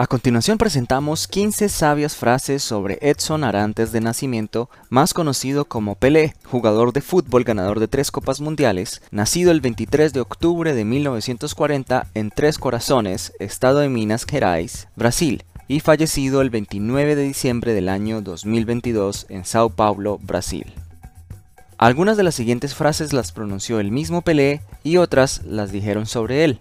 A continuación presentamos 15 sabias frases sobre Edson Arantes de Nacimiento, más conocido como Pelé, jugador de fútbol ganador de tres Copas Mundiales, nacido el 23 de octubre de 1940 en Tres Corazones, estado de Minas Gerais, Brasil, y fallecido el 29 de diciembre del año 2022 en Sao Paulo, Brasil. Algunas de las siguientes frases las pronunció el mismo Pelé y otras las dijeron sobre él.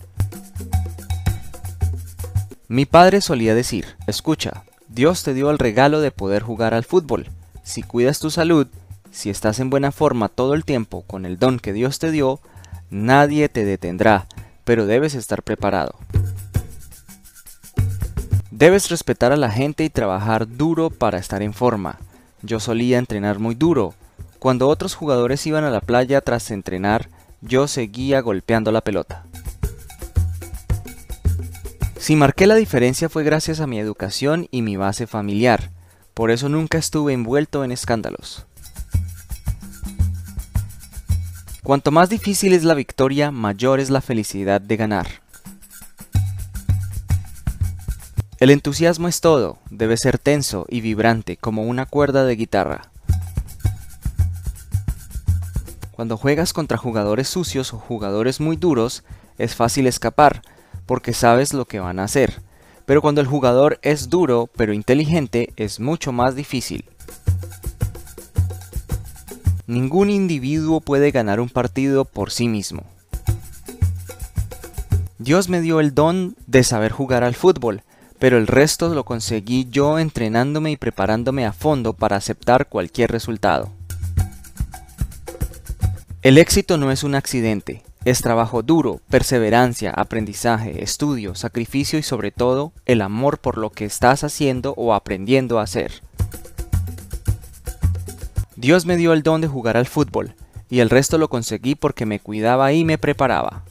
Mi padre solía decir, escucha, Dios te dio el regalo de poder jugar al fútbol. Si cuidas tu salud, si estás en buena forma todo el tiempo con el don que Dios te dio, nadie te detendrá, pero debes estar preparado. Debes respetar a la gente y trabajar duro para estar en forma. Yo solía entrenar muy duro. Cuando otros jugadores iban a la playa tras entrenar, yo seguía golpeando la pelota. Si marqué la diferencia fue gracias a mi educación y mi base familiar, por eso nunca estuve envuelto en escándalos. Cuanto más difícil es la victoria, mayor es la felicidad de ganar. El entusiasmo es todo, debe ser tenso y vibrante como una cuerda de guitarra. Cuando juegas contra jugadores sucios o jugadores muy duros, es fácil escapar, porque sabes lo que van a hacer. Pero cuando el jugador es duro pero inteligente es mucho más difícil. Ningún individuo puede ganar un partido por sí mismo. Dios me dio el don de saber jugar al fútbol, pero el resto lo conseguí yo entrenándome y preparándome a fondo para aceptar cualquier resultado. El éxito no es un accidente, es trabajo duro, perseverancia, aprendizaje, estudio, sacrificio y sobre todo el amor por lo que estás haciendo o aprendiendo a hacer. Dios me dio el don de jugar al fútbol y el resto lo conseguí porque me cuidaba y me preparaba.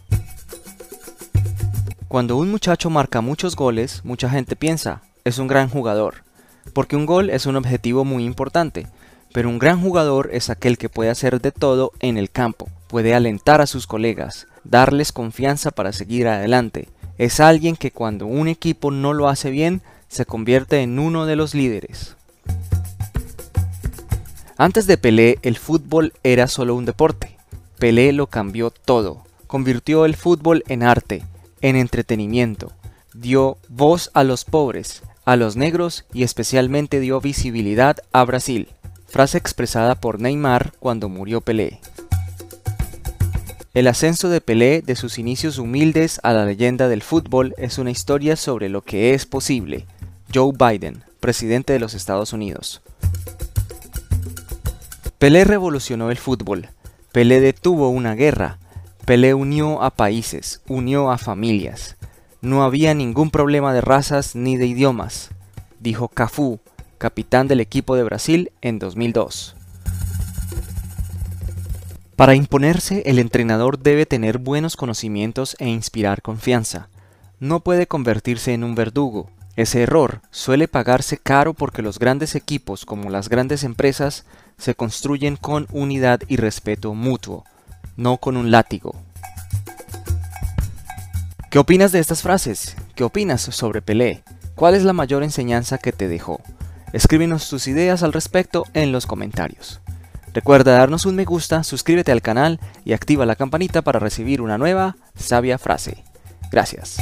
Cuando un muchacho marca muchos goles, mucha gente piensa, es un gran jugador, porque un gol es un objetivo muy importante, pero un gran jugador es aquel que puede hacer de todo en el campo puede alentar a sus colegas, darles confianza para seguir adelante. Es alguien que cuando un equipo no lo hace bien, se convierte en uno de los líderes. Antes de Pelé, el fútbol era solo un deporte. Pelé lo cambió todo. Convirtió el fútbol en arte, en entretenimiento. Dio voz a los pobres, a los negros y especialmente dio visibilidad a Brasil. Frase expresada por Neymar cuando murió Pelé. El ascenso de Pelé de sus inicios humildes a la leyenda del fútbol es una historia sobre lo que es posible. Joe Biden, presidente de los Estados Unidos. Pelé revolucionó el fútbol. Pelé detuvo una guerra. Pelé unió a países, unió a familias. No había ningún problema de razas ni de idiomas, dijo Cafú, capitán del equipo de Brasil en 2002. Para imponerse, el entrenador debe tener buenos conocimientos e inspirar confianza. No puede convertirse en un verdugo. Ese error suele pagarse caro porque los grandes equipos, como las grandes empresas, se construyen con unidad y respeto mutuo, no con un látigo. ¿Qué opinas de estas frases? ¿Qué opinas sobre Pelé? ¿Cuál es la mayor enseñanza que te dejó? Escríbenos tus ideas al respecto en los comentarios. Recuerda darnos un me gusta, suscríbete al canal y activa la campanita para recibir una nueva sabia frase. Gracias.